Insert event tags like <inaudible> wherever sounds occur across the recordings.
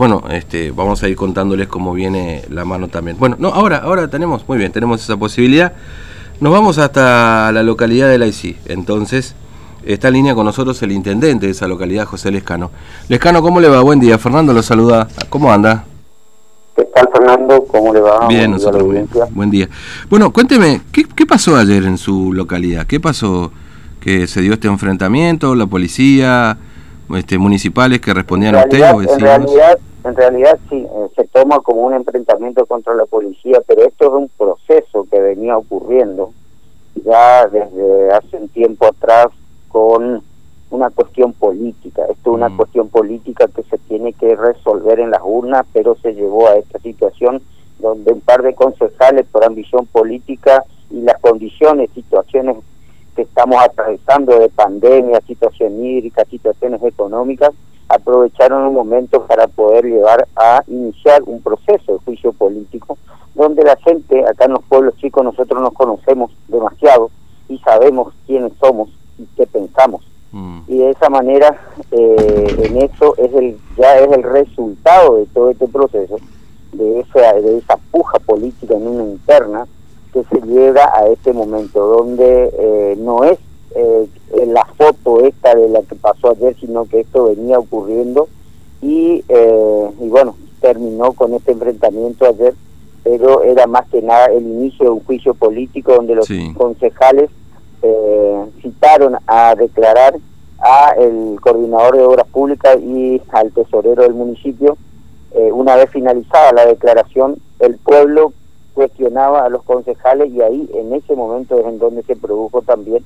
Bueno, este, vamos a ir contándoles cómo viene la mano también. Bueno, no, ahora, ahora tenemos, muy bien, tenemos esa posibilidad. Nos vamos hasta la localidad de la ICI. Entonces, está en línea con nosotros el intendente de esa localidad, José Lescano. Lescano, ¿cómo le va? Buen día. Fernando lo saluda. ¿Cómo anda? ¿Qué tal, Fernando? ¿Cómo le va? Bien, nosotros bien. Buen día. Bueno, cuénteme, ¿qué, ¿qué pasó ayer en su localidad? ¿Qué pasó que se dio este enfrentamiento? ¿La policía? Este, municipales que respondían a ustedes? En realidad, en realidad sí, eh, se toma como un enfrentamiento contra la policía, pero esto es un proceso que venía ocurriendo ya desde hace un tiempo atrás con una cuestión política. Esto es una mm. cuestión política que se tiene que resolver en las urnas, pero se llevó a esta situación donde un par de concejales por ambición política y las condiciones, situaciones que estamos atravesando de pandemia, situación hídrica, situaciones económicas, aprovecharon un momento para poder llevar a iniciar un proceso de juicio político donde la gente, acá en los pueblos chicos, nosotros nos conocemos demasiado y sabemos quiénes somos y qué pensamos. Mm. Y de esa manera, eh, en eso es el ya es el resultado de todo este proceso, de esa, de esa puja política en una interna, que se llega a este momento, donde eh, no es eh, la foto esta de la que pasó ayer, sino que esto venía ocurriendo y, eh, y bueno, terminó con este enfrentamiento ayer, pero era más que nada el inicio de un juicio político donde los concejales citaron a declarar a el coordinador de obras públicas y al tesorero del municipio. una vez finalizada la declaración, el pueblo cuestionaba a los concejales y ahí en ese momento es en donde se produjo también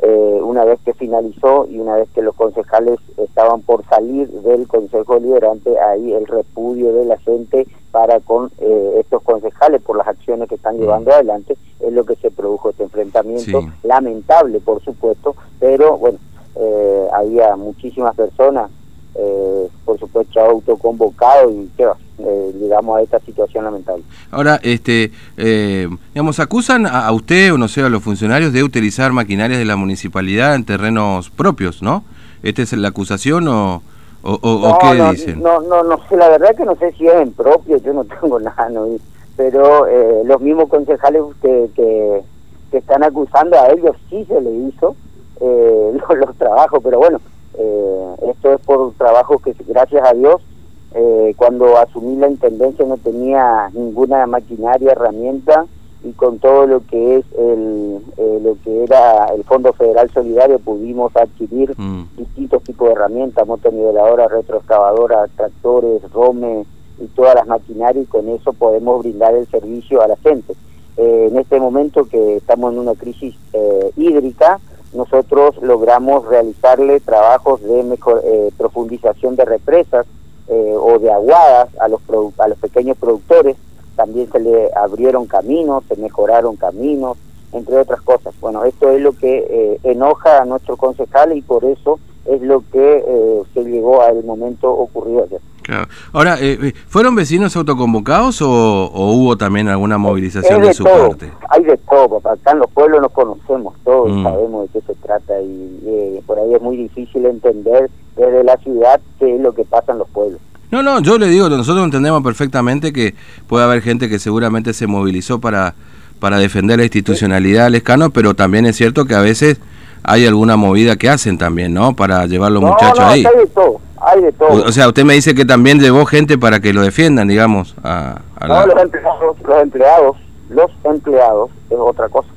eh, una vez que finalizó y una vez que los concejales estaban por salir del Consejo Liberante, ahí el repudio de la gente para con eh, estos concejales por las acciones que están mm. llevando adelante, es lo que se produjo este enfrentamiento, lamentable por supuesto, pero bueno, eh, había muchísimas personas, por supuesto autoconvocado y qué va, eh, digamos, a esta situación lamentable. Ahora, este, eh, digamos, acusan a, usted o no sé, a los funcionarios de utilizar maquinarias de la municipalidad en terrenos propios, ¿no? ¿Esta es la acusación o, o, qué dicen? No, no, no sé, la verdad que no sé si es en propio, yo no <laughs> tengo nada, ¿no? pero eh, los mismos concejales que, que, que, están acusando a ellos sí se le hizo eh, <laughs> los, los trabajos, pero bueno, esto es por trabajos que gracias a Dios eh, cuando asumí la intendencia no tenía ninguna maquinaria, herramienta y con todo lo que es el, eh, lo que era el Fondo Federal Solidario pudimos adquirir mm. distintos tipos de herramientas, motoniveladoras, retroexcavadoras, tractores, rome y todas las maquinarias y con eso podemos brindar el servicio a la gente. Eh, en este momento que estamos en una crisis hídrica, nosotros logramos realizarle trabajos de mejor, profundización de represas, eh, o de aguadas a los, a los pequeños productores, también se le abrieron caminos, se mejoraron caminos, entre otras cosas. Bueno, esto es lo que eh, enoja a nuestros concejales y por eso es lo que eh, se llegó al momento ocurrido ayer. Ahora, ¿fueron vecinos autoconvocados o, hubo también alguna movilización de, su parte? Hay de todo, acá en los pueblos nos conocemos todos, mm. sabemos de qué se trata y por ahí es muy difícil entender desde la ciudad qué es lo que pasa en los pueblos. No, no, yo le digo, nosotros entendemos perfectamente que puede haber gente que seguramente se movilizó para, para defender la institucionalidad del escano, pero también es cierto que a veces hay alguna movida que hacen también, ¿no? Para llevar los muchachos ahí. Hay de todo, hay de todo. O, sea, usted me dice que también llevó gente para que lo defiendan, digamos. A, no, los empleados, los empleados, los empleados es otra cosa.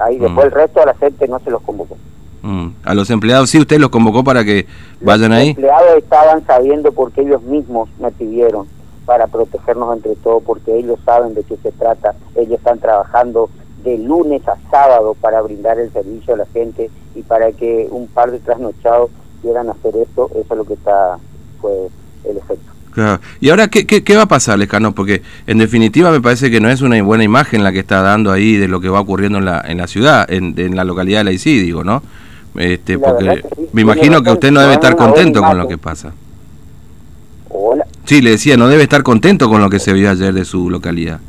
Ahí después mm. el resto de la gente no se los convocó. Mm. A los empleados, sí, usted los convocó para que vayan ahí. Los empleados estaban sabiendo porque ellos mismos me pidieron para protegernos entre todos, porque ellos saben de qué se trata. Ellos están trabajando de lunes a sábado para brindar el servicio a la gente y para que un par de trasnochados quieran hacer esto, eso es lo que está, pues, el efecto. ¿Y ahora qué, qué, va a pasar, Lescano? Porque en definitiva me parece que no es una buena imagen la que está dando ahí de lo que va ocurriendo en la, en la ciudad, en, en la localidad de la ICI, digo, ¿no? Este, porque me imagino que usted no debe estar contento con lo que pasa. Hola. Sí, le decía, no debe estar contento con lo que se vio ayer de su localidad.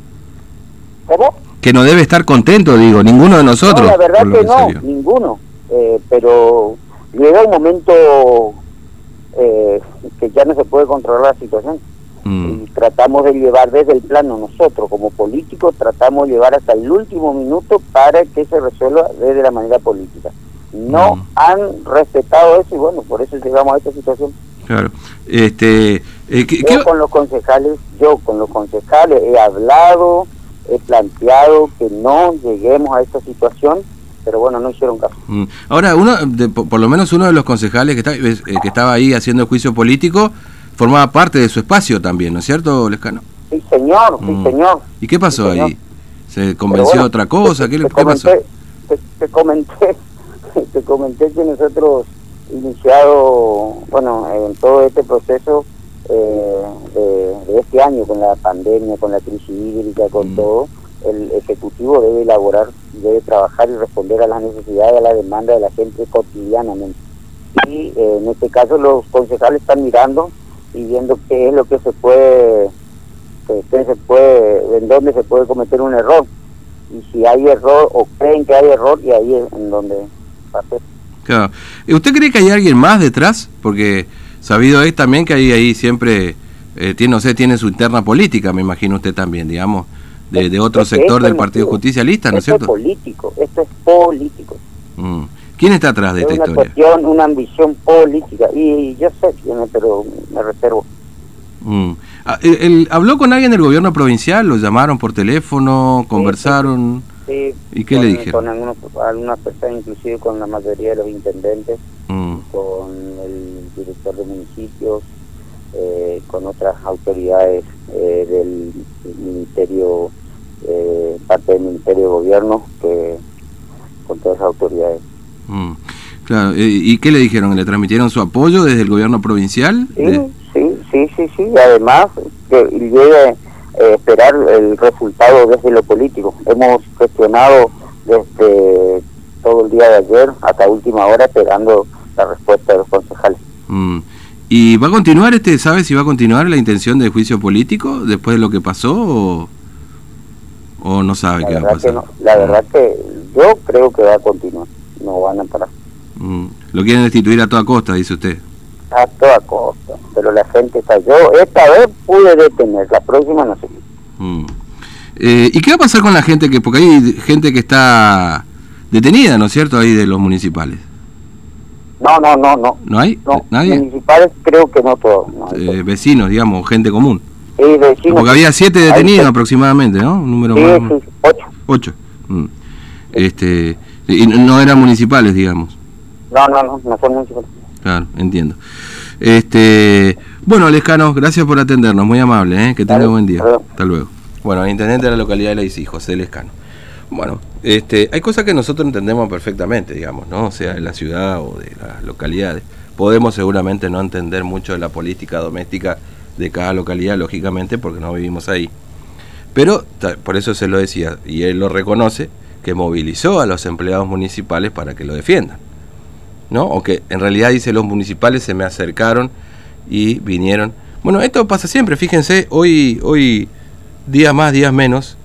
¿Cómo? Que no debe estar contento, digo, ninguno de nosotros. la verdad que, no, ninguno. Eh, pero llega un momento eh, que ya no se puede controlar la situación. mm. y tratamos de llevar desde el plano nosotros como políticos, tratamos de llevar hasta el último minuto para que se resuelva desde la manera política. No mm. han respetado eso y bueno, por eso llegamos a esta situación. Claro. Este, eh, yo con los concejales, yo con los concejales he hablado, he planteado que no lleguemos a esta situación pero bueno, no hicieron caso. Mm. Ahora, uno, por lo menos uno de los concejales que, está, eh, que estaba ahí haciendo el juicio político formaba parte de su espacio también, ¿no es cierto, Lescano? Sí, señor, sí, mm. señor. ¿Y qué pasó ahí? ¿Se convenció de otra cosa? ¿Qué, pasó? Te, comenté, <laughs> te comenté que nosotros iniciado, bueno, en todo este proceso eh, de, este año, con la pandemia, con la crisis hídrica, con mm. todo, el Ejecutivo debe elaborar, debe trabajar y responder a las necesidades, a la demanda de la gente cotidianamente. Y eh, en este caso los concejales están mirando y viendo qué es lo que se puede, qué se puede, en dónde se puede cometer un error. Y si hay error o creen que hay error, y ahí es en donde. Claro. ¿Usted cree que hay alguien más detrás? Porque sabido es también que ahí, ahí siempre, eh, tiene, no sé, tiene su interna política, me imagino usted también, digamos de, otro sector del Partido Justicialista, ¿no es cierto? Esto es político, esto es político. Mm. ¿Quién está atrás de esta una historia? Cuestión, una ambición política, y yo sé quién es, pero me reservo. Mm. Ah, ¿El, habló con alguien del gobierno provincial? ¿Lo llamaron por teléfono? ¿Conversaron? Sí, ¿Y qué le dijeron? Con algunas personas, inclusive con la mayoría de los intendentes, mm. con el director de municipios, eh, con otras autoridades eh, del Ministerio eh, parte del Ministerio de Gobierno que con todas las autoridades. Mm, claro, eh, ¿y qué le dijeron? ¿Le transmitieron su apoyo desde el gobierno provincial? Sí, sí, sí, sí, sí, además que llegue a esperar el resultado desde lo político. Hemos gestionado desde todo el día de ayer hasta última hora esperando la respuesta de los concejales. Mm. ¿Y va a continuar este, sabe si va a continuar la intención de juicio político después de lo que pasó o...? ¿O no sabe qué va a pasar? La verdad que yo creo que va a continuar, no van a parar. Mm. Lo quieren destituir a toda costa, dice usted. A toda costa, pero la gente está... Yo esta vez pude detener, la próxima no sé. Mm. Eh, ¿Y qué va a pasar con la gente que... Porque hay gente que está detenida, ¿no es cierto? Ahí de los municipales. No, no, no, no. ¿No hay? No, ¿Nadie? Municipales creo que no todos. eh, vecinos, digamos, gente común. Sí, Porque había siete detenidos aproximadamente, ¿no? Un número más. Sí, ocho. Ocho. Mm. Este, y no eran municipales, digamos. No, no, no, no son municipales. Claro, entiendo. Este, bueno, Lescano, gracias por atendernos, muy amable, ¿eh? que tenga buen día. Hasta luego. Bueno, el intendente de la localidad de La Isí, José Lescano. Bueno, este, hay cosas que nosotros entendemos perfectamente, digamos, ¿no? O sea, en la ciudad o de las localidades. Podemos seguramente no entender mucho de la política doméstica de cada localidad, lógicamente, porque no vivimos ahí. Pero por eso se lo decía, y él lo reconoce, que movilizó a los empleados municipales para que lo defiendan. ¿No? O que en realidad dice los municipales se me acercaron y vinieron. Bueno, esto pasa siempre, fíjense, hoy, hoy días más, días menos,